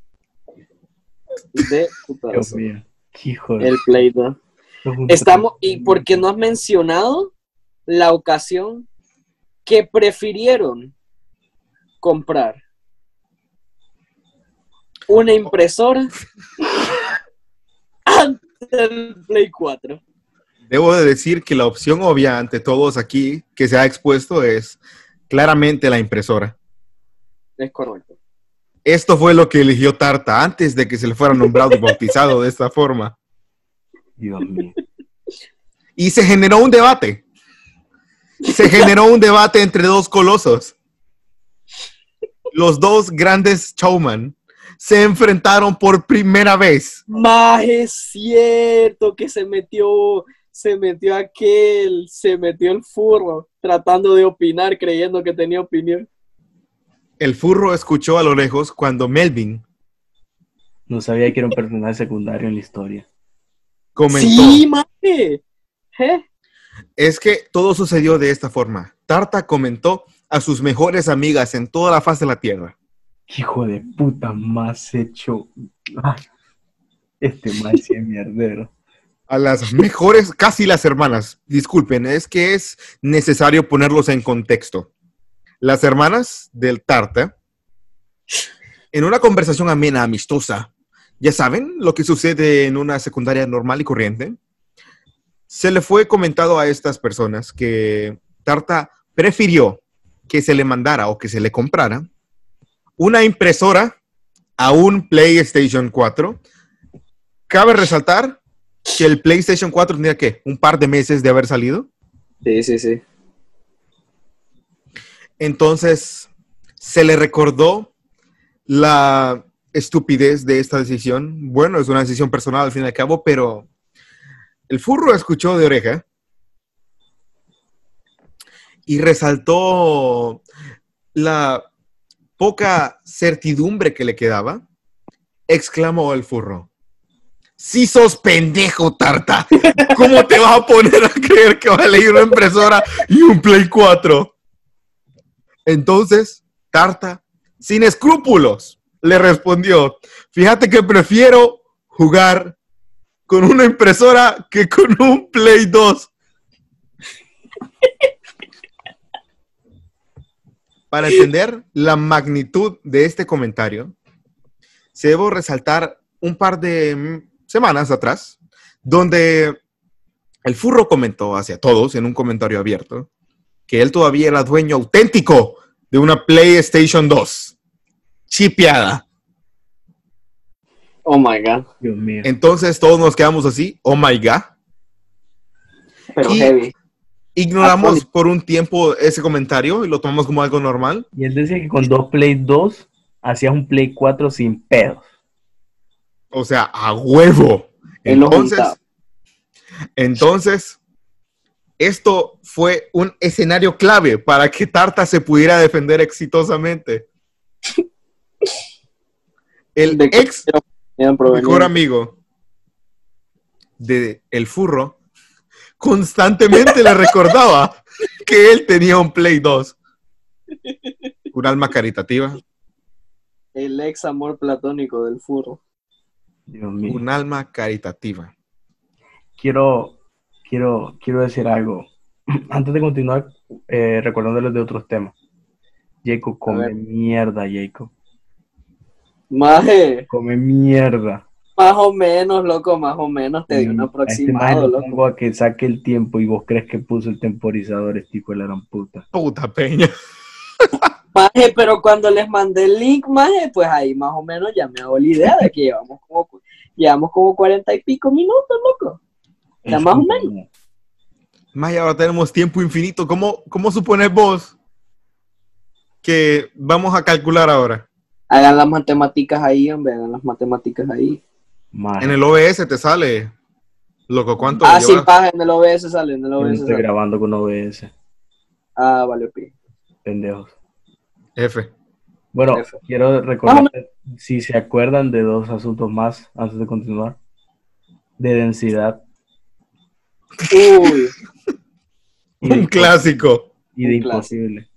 De Dios putazo. mío, qué hijo de... El Play 2. Esto es un Estamos, y porque no has mencionado la ocasión que prefirieron comprar una impresora *laughs* antes del Play 4. Debo de decir que la opción obvia ante todos aquí que se ha expuesto es claramente la impresora. Es correcto. Esto fue lo que eligió Tarta antes de que se le fuera nombrado y bautizado de esta forma. Dios mío. Y se generó un debate. Se generó un debate entre dos colosos. Los dos grandes showman se enfrentaron por primera vez. Más es cierto que se metió, se metió aquel, se metió el furro tratando de opinar, creyendo que tenía opinión. El furro escuchó a lo lejos cuando Melvin No sabía que era un personaje secundario en la historia. comentó. Sí, maje. ¿Eh? Es que todo sucedió de esta forma. Tarta comentó a sus mejores amigas en toda la faz de la tierra. Hijo de puta, más hecho. Ah, este más es mierdero. A las mejores, casi las hermanas. Disculpen, es que es necesario ponerlos en contexto. Las hermanas del Tarta, en una conversación amena, amistosa, ya saben lo que sucede en una secundaria normal y corriente, se le fue comentado a estas personas que Tarta prefirió que se le mandara o que se le comprara una impresora a un PlayStation 4. Cabe resaltar que el PlayStation 4 tenía que un par de meses de haber salido. Sí, sí, sí. Entonces se le recordó la estupidez de esta decisión. Bueno, es una decisión personal al fin y al cabo, pero el furro escuchó de oreja y resaltó la poca certidumbre que le quedaba. Exclamó el furro. Si sos pendejo, Tarta. ¿Cómo te vas a poner a creer que vas a elegir una impresora y un Play 4? Entonces, Tarta, sin escrúpulos, le respondió, fíjate que prefiero jugar con una impresora que con un Play 2. Para entender la magnitud de este comentario, se debo resaltar un par de mm, semanas atrás, donde el furro comentó hacia todos en un comentario abierto que él todavía era dueño auténtico de una PlayStation 2, chipeada. Oh my god. Dios mío. Entonces todos nos quedamos así, oh my god. Pero Y- heavy. Ignoramos Atónito. por un tiempo ese comentario y lo tomamos como algo normal. Y él decía que con dos Play 2 hacías un Play 4 sin pedos. O sea, a huevo. Entonces, entonces, esto fue un escenario clave para que Tarta se pudiera defender exitosamente. El ¿De qué ex mejor amigo de el furro constantemente le recordaba que él tenía un Play 2. Un alma caritativa, El ex amor platónico del furro. Dios mío. un alma caritativa. Quiero, quiero, quiero decir algo. *clears throat* Antes de continuar, eh, recordándoles de otros temas. Jacob, come mierda, Jacob. Maje, Come mierda. más o menos, loco, más o menos te di un A este aproximado, lo loco. a que saque el tiempo y vos crees que puso el temporizador, este hijo de la gran puta. Puta peña. *laughs* Maje, pero cuando les mandé el link, maje, pues ahí más o menos ya me hago la idea de que llevamos como, llevamos como cuarenta y pico minutos, loco. Ya Es más o menos. Más y ahora tenemos tiempo infinito. ¿Cómo, ¿Cómo supones vos que vamos a calcular ahora? Hagan las matemáticas ahí, hombre, hagan las matemáticas ahí. Maje, En el OBS te sale, loco, ¿cuánto Ah, sí, paja, en el OBS sale, en el yo no OBS estoy sale. grabando con OBS, Ah, vale, pi. pendejos. F. Bueno, F. quiero recordar, si se acuerdan de dos asuntos más antes de continuar. De densidad Uy, y de, Un clásico. y de Un clásico. imposible.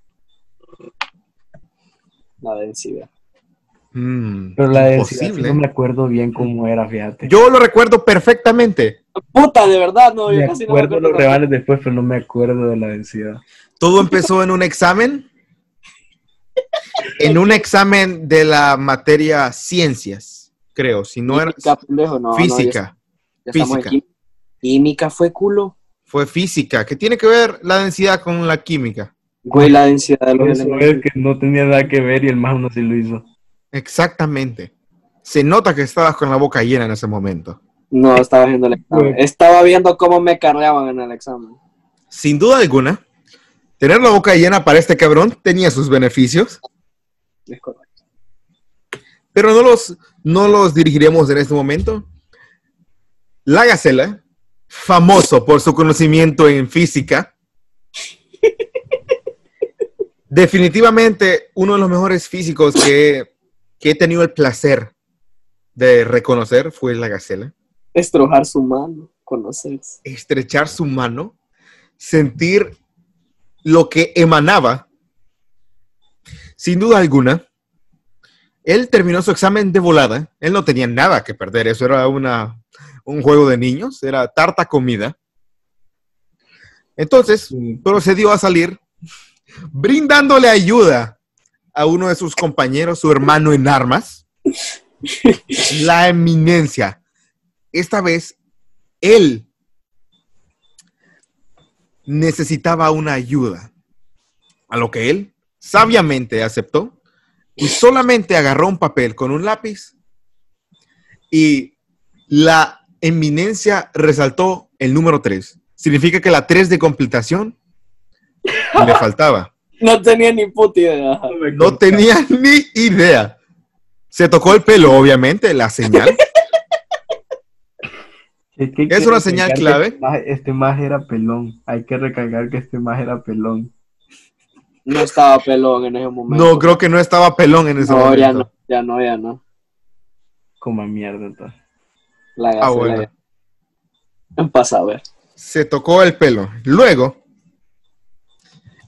la densidad. Mm, Pero la densidad sí imposible. no me acuerdo bien cómo era, fíjate. Yo lo recuerdo perfectamente. Puta, de verdad, no, me yo casi no me acuerdo acuerdo. los rebanes después, pero no me acuerdo de la densidad. Todo empezó en un examen. En un examen de la materia ciencias, creo. Si no era no, no, ya- física. ya física. química. Química fue culo. Fue física. ¿Qué tiene que ver la densidad con la química? Güey, la densidad de los es que no tenía nada que ver y el más uno sí lo hizo. Exactamente. Se nota que estabas con la boca llena en ese momento. No, estaba viendo el examen. Güey. Estaba viendo cómo me carreaban en el examen. Sin duda alguna, tener la boca llena para este cabrón tenía sus beneficios, Es correcto. pero no los, no los dirigiremos en este momento. La Gacela, famoso por su conocimiento en física, *laughs* definitivamente uno de los mejores físicos que, que he tenido el placer de reconocer fue la Gacela. Estrojar su mano, conocerse. estrechar su mano, sentir lo que emanaba. Sin duda alguna, él terminó su examen de volada. Él no tenía nada que perder. Eso era una, un juego de niños, era tarta comida. Entonces, procedió a salir brindándole ayuda a uno de sus compañeros, su hermano en armas, la eminencia. Esta vez, él necesitaba una ayuda, a lo que él sabiamente aceptó y solamente agarró un papel con un lápiz y la eminencia resaltó el número 3. Significa que la 3 de completación le *laughs* faltaba. No tenía ni puta idea. No tenía ni idea. Se tocó el pelo, obviamente, la señal. Es, que una señal recalcar clave. que Este este maje era pelón. Hay que recalcar que este maje era pelón. No estaba pelón en ese momento. No, creo que no estaba pelón en ese No, momento. ya no, ya no, ya no. Como mierda, entonces. La Ah, gacela bueno. ya- Pasa a ver. Se tocó el pelo. Luego,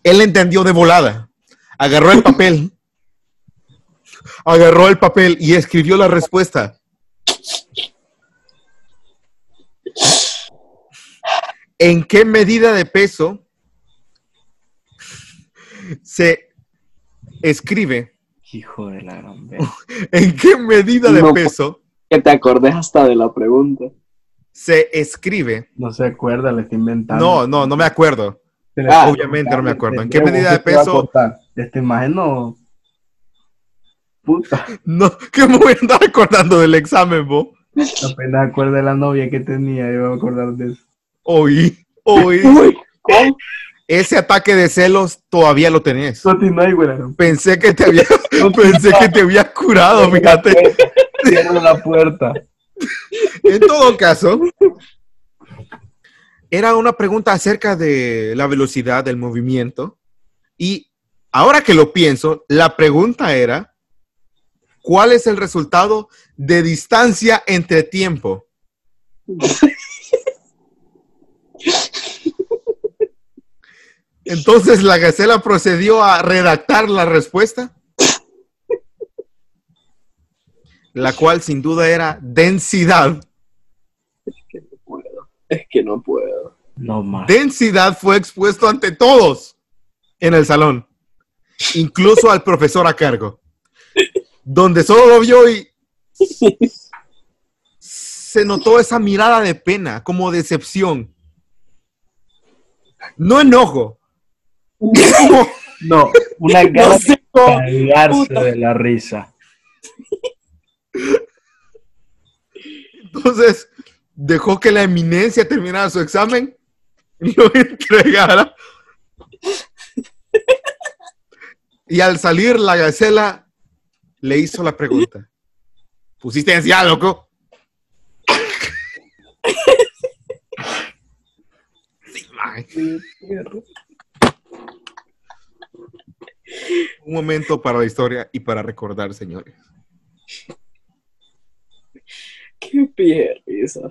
él entendió de volada. Agarró el papel. *laughs* Agarró el papel y escribió la respuesta. ¿En qué medida de peso se escribe? Hijo de la gran. *laughs* ¿En qué medida de No, peso Que te acordes hasta de la pregunta. se escribe? No se acuerda, le está inventando. No, no, no me acuerdo. Ah, obviamente no me acuerdo. ¿En qué medida de ¿qué te va a peso? Esta imagen no. Puta, No, que me voy a andar acordando del examen, vos. apenas acuerdo de la novia que tenía, yo me voy a acordar de eso. Oí, oí. Uy, ¿cómo? Ese ataque de celos todavía lo tenés. Pensé que te había, *laughs* pensé que te había curado, fíjate. *laughs* Cierra la puerta. En todo caso, era una pregunta acerca de la velocidad del movimiento. Y ahora que lo pienso, la pregunta era, ¿cuál es el resultado de distancia entre tiempo? *laughs* Entonces la gacela procedió a redactar la respuesta, la cual sin duda era densidad. puedo. Es que no puedo. No más. Densidad fue expuesto ante todos en el salón, incluso al profesor a cargo, donde solo lo vio y se notó esa mirada de pena, como decepción. No enojo, *laughs* No, una No gana sé de cagarse de la risa. Entonces, dejó que la eminencia terminara su examen y lo entregara. Y al salir, la gacela le hizo la pregunta. ¿Pusiste densidad, loco? Sí, mae. Un momento para la historia y para recordar, señores. Qué pie de risa.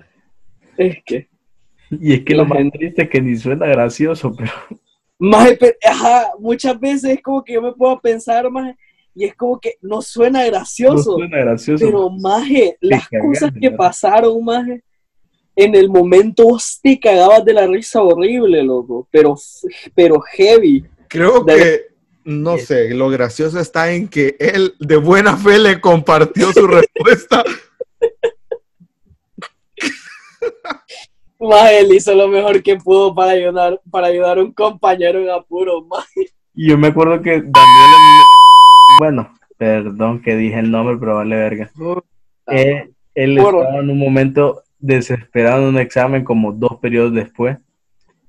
Es que. Y es que lo más gente- triste es que ni suena gracioso, pero Más, ajá, muchas veces es como que yo me puedo pensar más y es como que no suena no gracioso. suena gracioso. Pero, maje, las cosas que ¿verdad? pasaron, maje, en el momento vos te cagabas de la risa horrible, loco. Pero, pero heavy. Creo De- que, no sé, lo gracioso está en que él de buena fe le compartió su *laughs* respuesta. *laughs* Maje, él hizo lo mejor que pudo para ayudar, para ayudar a un compañero en apuro. Y yo me acuerdo que Daniel, en- bueno, perdón que dije el nombre, pero vale verga. Eh, él estaba en un momento desesperado en un examen como dos periodos después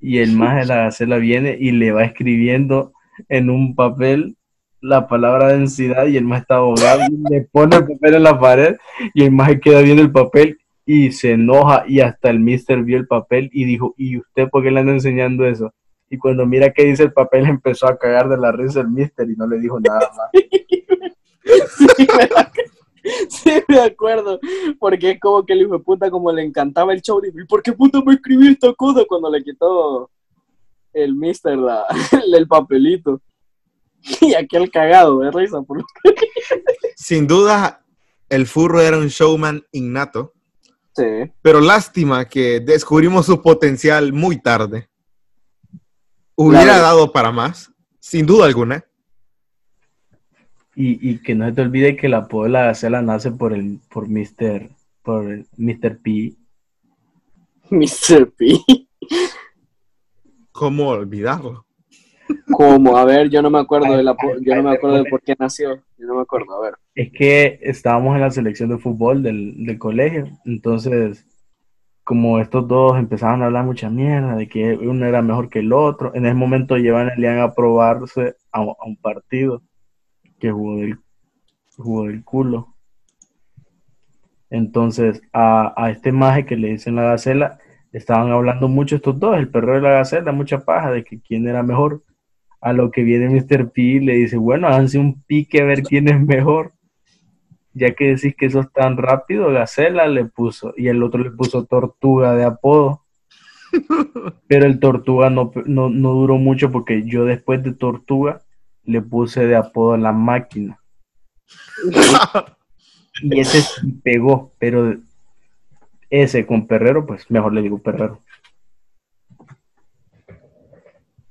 y el *laughs* más de la gacela viene y le va escribiendo en un papel la palabra densidad y el más está abogado y le pone el papel en la pared y el más queda viendo el papel y se enoja y hasta el mister vio el papel y dijo, ¿y usted por qué le anda enseñando eso? Y cuando mira qué dice el papel empezó a cagar de la risa el mister y no le dijo nada más. *laughs* Sí, me, acuerdo. Porque es como que el hijo puta, como le encantaba el show, ¿y por qué puta me escribí esta cosa cuando le quitó el mister la, *laughs* el papelito? Y aquel cagado de risa. Por... Sin duda, el furro era un showman innato, Sí. pero lástima que descubrimos su potencial muy tarde. Hubiera Claro. dado para más, sin duda alguna. Y, y que no se te olvide que el apodo de la gacela nace por el por Mr. por el Mr. P. *laughs* Mr. P. ¿Cómo olvidarlo? Como, a ver, yo no me acuerdo de la, yo no me acuerdo de por qué nació. Yo no me acuerdo, a ver. Es que estábamos en la selección de fútbol del, del colegio, entonces como estos dos empezaban a hablar mucha mierda de que uno era mejor que el otro, en ese momento llevan a Elian a probarse a, a un partido que jugó del, jugó del culo. Entonces a, a este maje que le dicen la gacela, estaban hablando mucho estos dos, el perro de la gacela, mucha paja de que quién era mejor. A lo que viene Mr. P y le dice, bueno, háganse un pique a ver quién es mejor. ya que decís que sos tan rápido, Gacela le puso, y el otro le puso Tortuga de apodo. *laughs* Pero el Tortuga no, no, no duró mucho porque yo después de Tortuga le puse de apodo la máquina. *laughs* Y ese sí pegó, pero ese con Perrero, pues mejor le digo Perrero.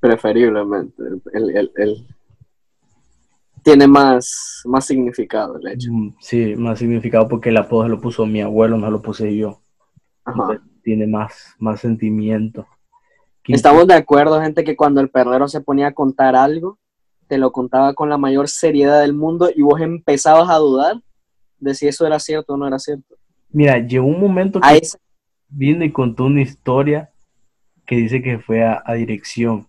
Preferiblemente. El, el- el- Tiene más, más significado el hecho. Mm, Sí, más significado porque el apodo se lo puso mi abuelo, no lo puse yo. Ajá. Tiene más, más sentimiento. Estamos de acuerdo, gente, que cuando el perrero se ponía a contar algo, te lo contaba con la mayor seriedad del mundo y vos empezabas a dudar de si eso era cierto o no era cierto. Mira, llegó un momento que A ese- vino y contó una historia que dice que fue a, a dirección.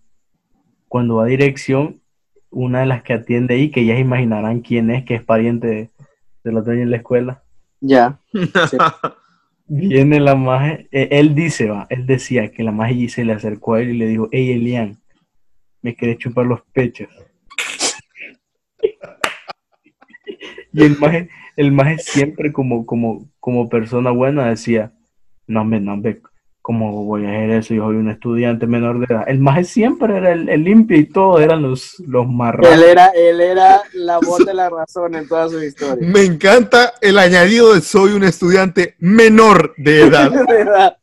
Cuando va a dirección, una de las que atiende ahí, que ya se imaginarán quién es, que es pariente de, de los dueños de la escuela, Ya. *laughs* viene la maje, eh, él dice, va, él decía que la maje se le acercó a él y le dijo, hey Elian, me querés chupar los pechos. *laughs* y el maje, el maje siempre como, como, como persona buena decía, no me, no me, ¿cómo voy a hacer eso? Yo soy un estudiante menor de edad. El maje siempre era el, el limpio y todo, eran los, los Él marranos. era, él era la voz de la razón en toda su historia. Me encanta el añadido de soy un estudiante menor de *laughs* edad. De.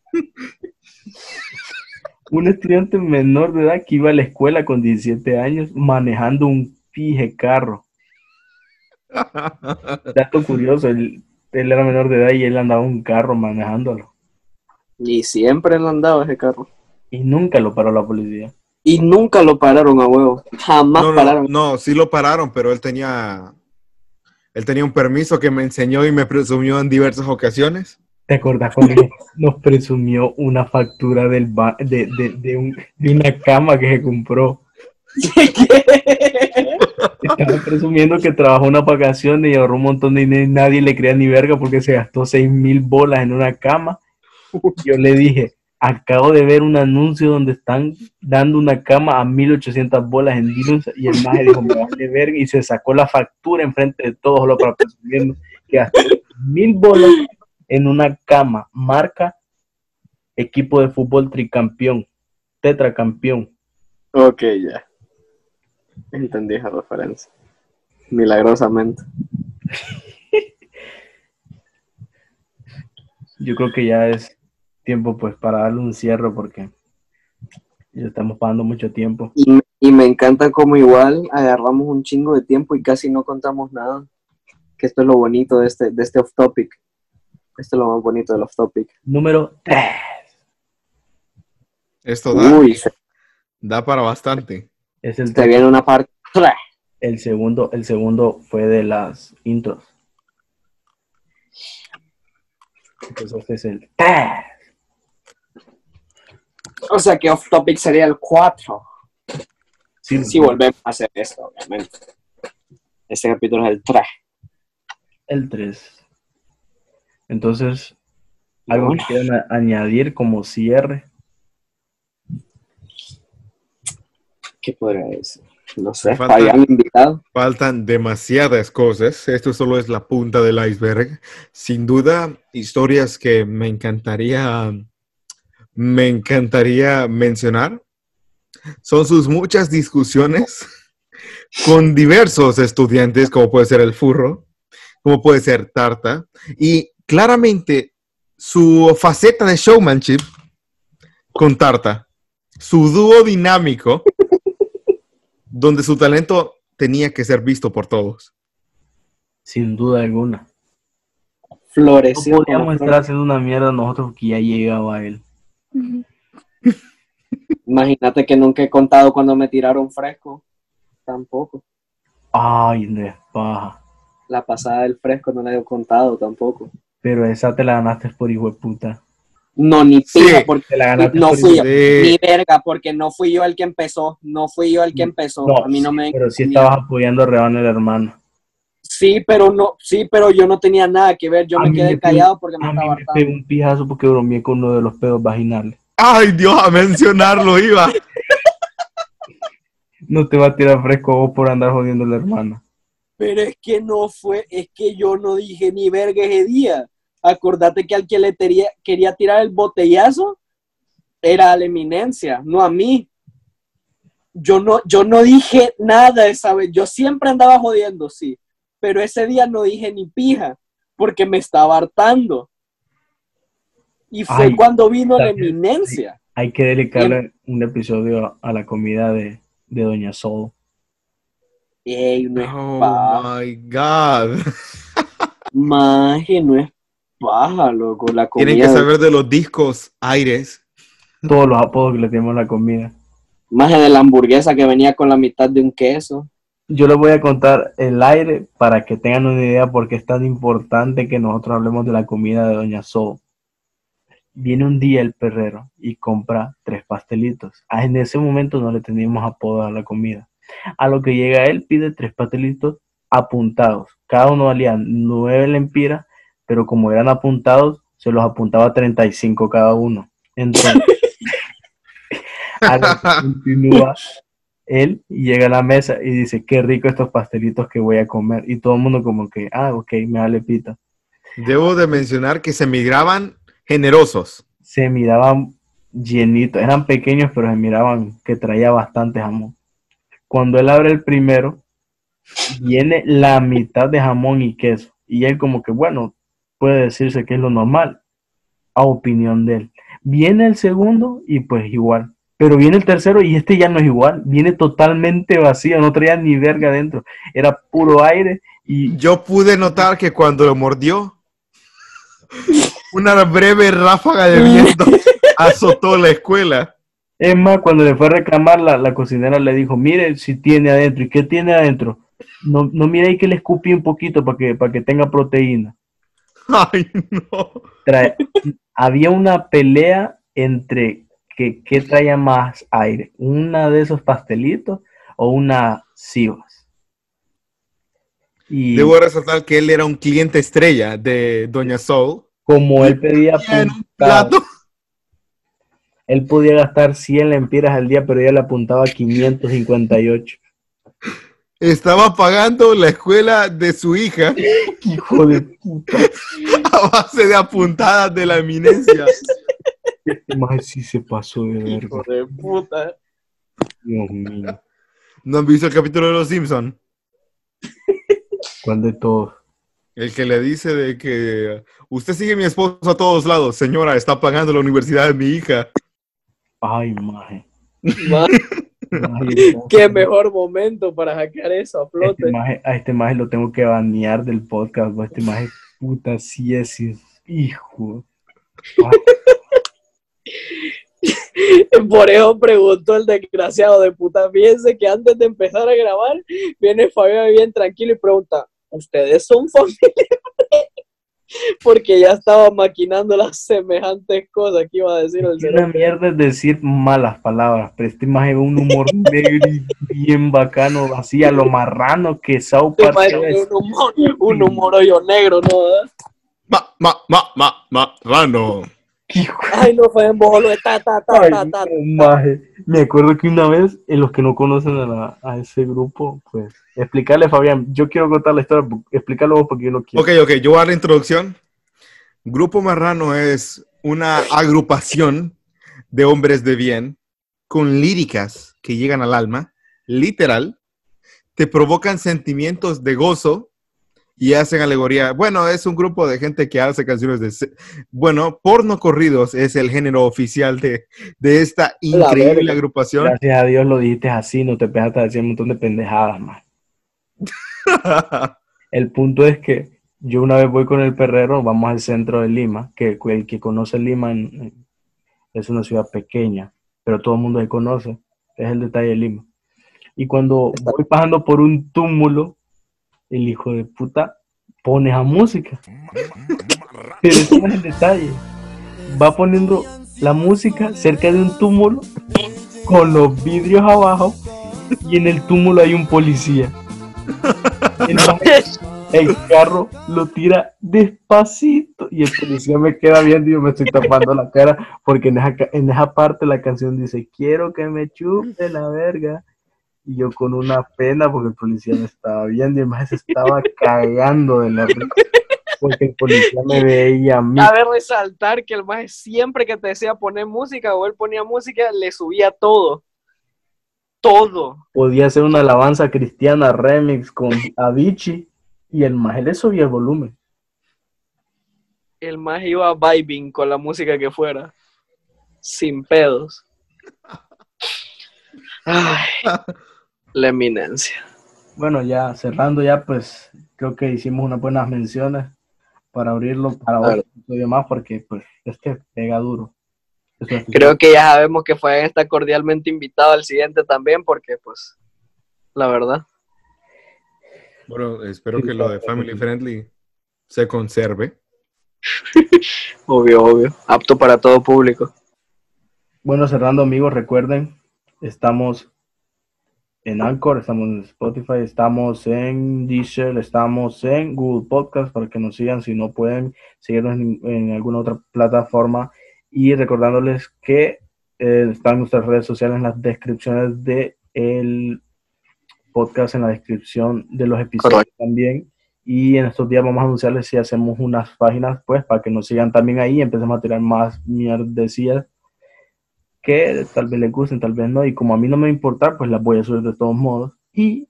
Un estudiante menor de edad que iba a la escuela con 17 años manejando un pije carro. *laughs* Dato curioso, él, él era menor de edad y él andaba un carro manejándolo. Y siempre han dado ese carro. Y nunca lo paró la policía. Y nunca lo pararon a huevo. Jamás No, no, pararon. no, sí lo pararon, pero él tenía, él tenía un permiso que me enseñó y me presumió en diversas ocasiones. ¿Te acordás cuando nos- nos presumió una factura del ba- de, de, de, un- de una cama que se compró? *laughs* Estaba presumiendo que trabajó unas vacaciones y ahorró un montón de dinero y nadie le creía ni verga porque se gastó seis mil bolas en una cama. Yo le dije, acabo de ver un anuncio donde están dando una cama a 1800 bolas en Dillons y el maje dijo, me vale verga y se sacó la factura enfrente de todos solo para presumiendo que gastó mil bolas en una cama, marca equipo de fútbol tricampeón, tetracampeón. Ok, ya. Entendí esa referencia. Milagrosamente. Yo creo que ya es tiempo pues para darle un cierre porque ya estamos pasando mucho tiempo. Y, me- y me encanta como igual agarramos un chingo de tiempo y casi no contamos nada. Que esto es lo bonito de este, de este off topic. Esto es lo más bonito del off topic. Número 3. Esto da, Uy, se, da para bastante. Es el, te viene una parte. *laughs* el segundo, el segundo fue de las intros. Entonces este es el O sea que off topic sería el 4. Sí, Si volvemos a hacer esto, obviamente. Este capítulo es el 3. el 3. Entonces, algo Bueno. que quieran añadir como cierre. ¿Qué podría decir? No sé, Falta- Fabián invitado. Faltan demasiadas cosas. Esto solo es la punta del iceberg. Sin duda, historias que me encantaría, me encantaría mencionar son sus muchas discusiones con diversos estudiantes, como puede ser el furro, como puede ser Tarta, y claramente su faceta de showmanship con Tarta, su dúo dinámico, donde su talento tenía que ser visto por todos. Sin duda alguna. No Floreció. podíamos como estar haciendo una mierda nosotros que ya llegaba él. Imagínate que nunca he contado cuando me tiraron fresco. Tampoco. Ay, no es paja. La pasada del fresco no la he contado tampoco. Pero esa te la ganaste por hijo de puta. No, ni Sí. pija, porque la ganaste No por fui yo. Ni verga, porque no fui yo el que empezó. No fui yo el que empezó. No, a mí no me. Pero sí estabas apoyando a Rebana el hermano. Sí, pero no, sí, pero yo no tenía nada que ver. Yo A me quedé me callado porque me A mí me pegó un pijazo porque bromeé con uno de los pedos vaginales. Ay, Dios, a mencionarlo iba. *laughs* No te va a tirar fresco vos por andar jodiendo a la hermana. Pero es que no fue, es que yo no dije ni verga ese día. Acordate que al que le tería- quería tirar el botellazo era a la eminencia, no a mí. Yo no, yo no dije nada esa vez. Yo siempre andaba jodiendo, sí. Pero ese día no dije ni pija, porque me estaba hartando. Y fue Ay, cuando vino la eminencia. Hay que dedicarle un episodio a la comida de, de Doña Sol. Ey, no es Oh my God. Maje, no es paja, loco. La comida. Tienen que saber de los discos aires. Todos los apodos que le tenemos a la comida. Maje de la hamburguesa que venía con la mitad de un queso. Yo les voy a contar el aire para que tengan una idea por qué es tan importante que nosotros hablemos de la comida de Doña Sol. Viene un día el perrero y compra tres pastelitos. Ah, En ese momento no le teníamos apodo a la comida. A lo que llega él, pide tres pastelitos apuntados. Cada uno valía nueve lempiras, pero como eran apuntados, se los apuntaba 35 cada uno. Entonces, *laughs* continúa él y llega a la mesa y dice, qué rico estos pastelitos que voy a comer. Y todo el mundo como que, ah, ok, me vale pita. Debo de mencionar que se migraban generosos. Se miraban llenitos, eran pequeños, pero se miraban que traía bastante jamón. Cuando él abre el primero, viene la mitad de jamón y queso. Y él como que, bueno, puede decirse que es lo normal, a opinión de él. Viene el segundo y pues igual. Pero viene el tercero y este ya no es igual. Viene totalmente vacío, no traía ni verga adentro. Era puro aire y Yo pude notar que cuando lo mordió, una breve ráfaga de viento *laughs* azotó la escuela. Es más, cuando le fue a reclamar, la, la cocinera le dijo, mire si tiene adentro. ¿Y qué tiene adentro? No, no mire ahí que le escupí un poquito para que, para que tenga proteína. Ay, no. Trae- había una pelea entre que, qué traía más aire, una de esos pastelitos o una sivas. Y Debo resaltar que él era un cliente estrella de Doña Soul. como él pedía plato. él podía gastar 100 lempiras al día, pero ella le apuntaba 558. Estaba pagando la escuela de su hija *laughs* Hijo de puta. a base de apuntadas de la eminencia. Más sí se pasó de verga. Hijo de puta. Dios mío. ¿No han visto el capítulo de Los Simpson? ¿Cuál de todos? El que le dice de que usted sigue a mi esposo a todos lados. Señora, está pagando la universidad de mi hija. Ay, maje. *laughs* Qué mejor momento para hackear eso a Este flote. maje- a este maje lo tengo que banear del podcast. bo. Este maje, puta, sí es hijo. *laughs* Por eso preguntó el desgraciado de puta. Fíjense que antes de empezar a grabar, viene Fabián bien tranquilo y pregunta: ¿Ustedes son familia? Porque ya estaba maquinando las semejantes cosas que iba a decir el Una mierda es decir malas palabras, pero este maje es un humor *laughs* negro y bien bacano, así a lo marrano que South Te Park un humor, un humor hoyo negro, ¿no? Ma, ma, ma, ma, ma, rano. Hijo Ay, no fue en bolo, ta, ta, ta, Ay, ta, ta. no, maje. Me acuerdo que una vez, en los que no conocen a, la- a ese grupo, pues, explicarle, Fabián, yo quiero contar la historia, explícalo vos porque yo no quiero. Ok, ok, yo voy a dar la introducción. Grupo Marrano es una agrupación de hombres de bien con líricas que llegan al alma, literal, te provocan sentimientos de gozo y hacen alegoría. Bueno, es un grupo de gente que hace canciones de... Bueno, porno corridos es el género oficial de, de esta increíble agrupación. Gracias a Dios lo dijiste así, no te pegaste a decir un montón de pendejadas más. *laughs* El punto es que yo una vez voy con el perrero, vamos al centro de Lima, que el que conoce Lima en- es una ciudad pequeña, pero todo el mundo se conoce, es el detalle de Lima. Y cuando voy pasando por un túmulo, el hijo de puta pone a música. Pero ese no es el detalle. Va poniendo la música cerca de un túmulo con los vidrios abajo y en el túmulo hay un policía. *laughs* El, el carro lo tira despacito y el policía me queda viendo y yo me estoy tapando la cara porque en esa, en esa parte la canción dice quiero que me chupe la verga Y yo con una pena porque el policía me estaba viendo y el maje se estaba cagando de la risa. Porque el policía me veía a mí. Cabe resaltar que el maje siempre que te decía poner música o él ponía música, le subía todo. Todo. Podía hacer una alabanza cristiana remix con Avicii y el maje le subía el volumen. El maje iba vibing con la música que fuera. Sin pedos. *laughs* Ay, la eminencia. Bueno, ya cerrando ya, pues creo que hicimos unas buenas menciones para abrirlo para Claro. otro episodio más porque pues este pega duro. Es- Creo que ya sabemos que fue está cordialmente invitado al siguiente también, porque pues, la verdad. Bueno, espero que lo de Family Friendly se conserve. *laughs* Obvio, obvio. Apto para todo público. Bueno, cerrando amigos, recuerden, estamos en Anchor, estamos en Spotify, estamos en Deezer, estamos en Google Podcast para que nos sigan si no pueden seguirnos en, en alguna otra plataforma y recordándoles que eh, están nuestras redes sociales en las descripciones de el podcast, en la descripción de los episodios Correcto. también. Y en estos días vamos a anunciarles si hacemos unas páginas, pues, para que nos sigan también ahí y empecemos a tirar más mierdecillas que tal vez les gusten, tal vez no. Y como a mí no me importa, pues las voy a subir de todos modos. Y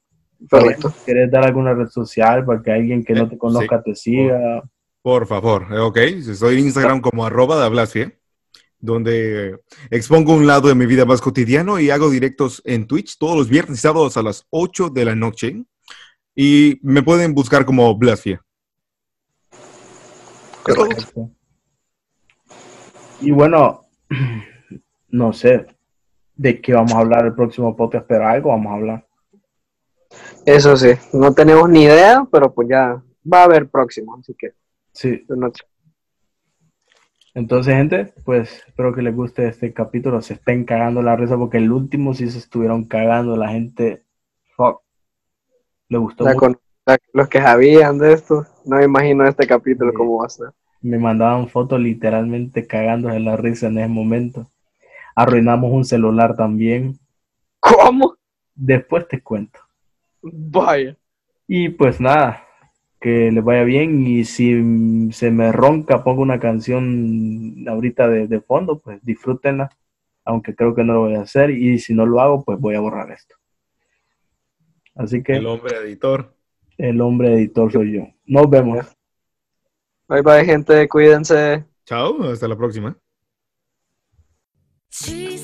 Correcto. querés dar alguna red social para que alguien que no Eh, te conozca te siga. Por favor, eh, ok. Estoy en Instagram como arroba de donde expongo un lado de mi vida más cotidiano y hago directos en Twitch todos los viernes y sábados a las 8 de la noche. Y me pueden buscar como Blasfia. Correcto. Y bueno, *clears throat* no sé de qué vamos a hablar el próximo podcast, pero algo vamos a hablar. Eso sí, no tenemos ni idea, pero pues ya va a haber próximo, así que Sí, entonces, gente, pues espero que les guste este capítulo. Se estén cagando la risa porque el último sí se estuvieron cagando. La gente, fuck, le gustó mucho. con los que sabían de esto, no me imagino este capítulo Sí. cómo va a ser. Me mandaban fotos literalmente cagándose la risa en ese momento. Arruinamos un celular también. ¿Cómo? Después te cuento. Vaya. Y pues nada, que les vaya bien. Y si se me ronca, pongo una canción ahorita de, de fondo, pues disfrútenla. Aunque creo que no lo voy a hacer. Y si no lo hago, pues voy a borrar esto. Así que El hombre editor. el hombre editor soy yo. Nos vemos. Bye bye, gente, cuídense. Chao, hasta la próxima. to